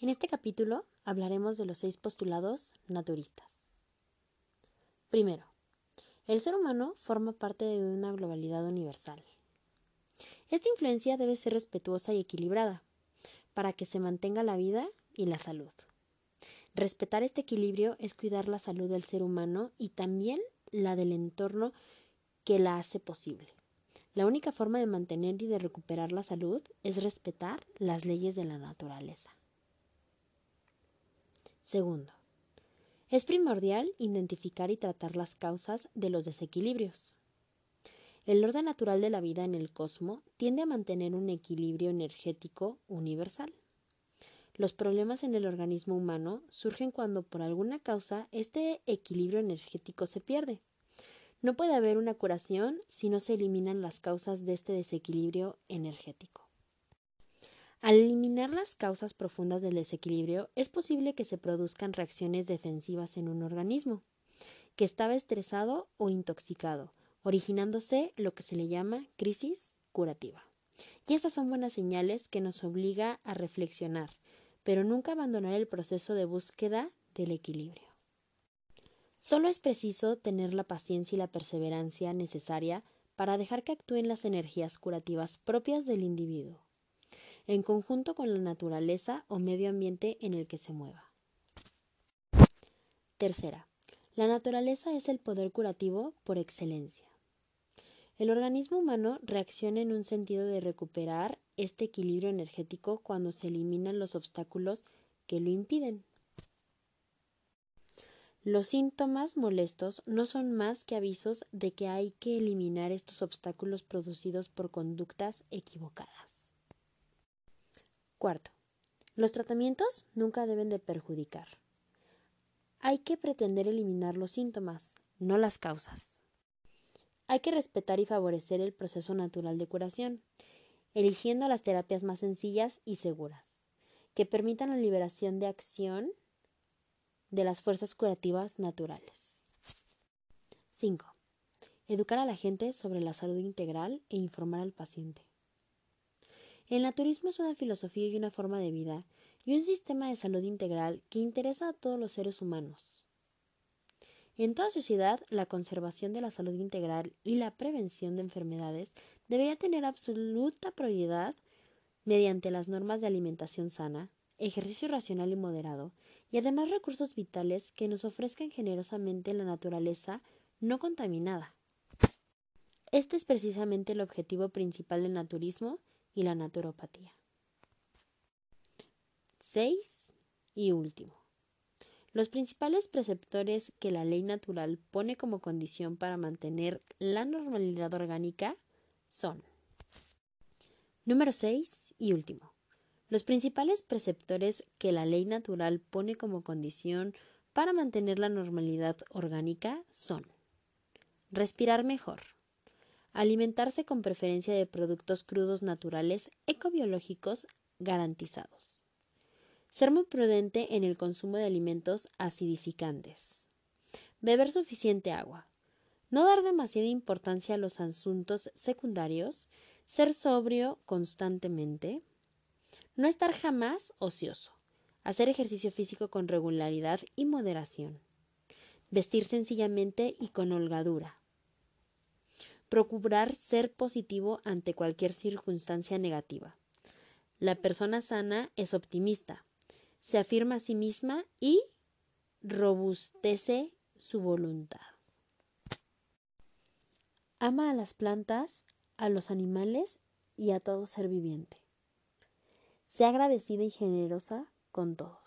En este capítulo hablaremos de los seis postulados naturistas. Primero, el ser humano forma parte de una globalidad universal. Esta influencia debe ser respetuosa y equilibrada para que se mantenga la vida y la salud. Respetar este equilibrio es cuidar la salud del ser humano y también la del entorno que la hace posible. La única forma de mantener y de recuperar la salud es respetar las leyes de la naturaleza. Segundo, es primordial identificar y tratar las causas de los desequilibrios. El orden natural de la vida en el cosmos tiende a mantener un equilibrio energético universal. Los problemas en el organismo humano surgen cuando por alguna causa este equilibrio energético se pierde. No puede haber una curación si no se eliminan las causas de este desequilibrio energético. Al eliminar las causas profundas del desequilibrio, es posible que se produzcan reacciones defensivas en un organismo que estaba estresado o intoxicado, originándose lo que se le llama crisis curativa. Y estas son buenas señales que nos obliga a reflexionar, pero nunca abandonar el proceso de búsqueda del equilibrio. Solo es preciso tener la paciencia y la perseverancia necesaria para dejar que actúen las energías curativas propias del individuo en conjunto con la naturaleza o medio ambiente en el que se mueva. Tercera, la naturaleza es el poder curativo por excelencia. El organismo humano reacciona en un sentido de recuperar este equilibrio energético cuando se eliminan los obstáculos que lo impiden. Los síntomas molestos no son más que avisos de que hay que eliminar estos obstáculos producidos por conductas equivocadas. Cuarto, los tratamientos nunca deben de perjudicar. Hay que pretender eliminar los síntomas, no las causas. Hay que respetar y favorecer el proceso natural de curación, eligiendo las terapias más sencillas y seguras, que permitan la liberación de acción de las fuerzas curativas naturales. 5. Educar a la gente sobre la salud integral e informar al paciente. El naturismo es una filosofía y una forma de vida y un sistema de salud integral que interesa a todos los seres humanos. En toda sociedad, la conservación de la salud integral y la prevención de enfermedades debería tener absoluta prioridad mediante las normas de alimentación sana, ejercicio racional y moderado, y además recursos vitales que nos ofrezcan generosamente la naturaleza no contaminada. Este es precisamente el objetivo principal del naturismo y la naturopatía. 6. Y último. Los principales preceptores que la ley natural pone como condición para mantener la normalidad orgánica son. Número 6 y último. Los principales preceptores que la ley natural pone como condición para mantener la normalidad orgánica son respirar mejor, Alimentarse con preferencia de productos crudos naturales ecobiológicos garantizados. Ser muy prudente en el consumo de alimentos acidificantes. Beber suficiente agua. No dar demasiada importancia a los asuntos secundarios. Ser sobrio constantemente. No estar jamás ocioso. Hacer ejercicio físico con regularidad y moderación. Vestir sencillamente y con holgadura Procurar ser positivo ante cualquier circunstancia negativa. La persona sana es optimista, se afirma a sí misma y robustece su voluntad. Ama a las plantas, a los animales y a todo ser viviente. Sea agradecida y generosa con todos.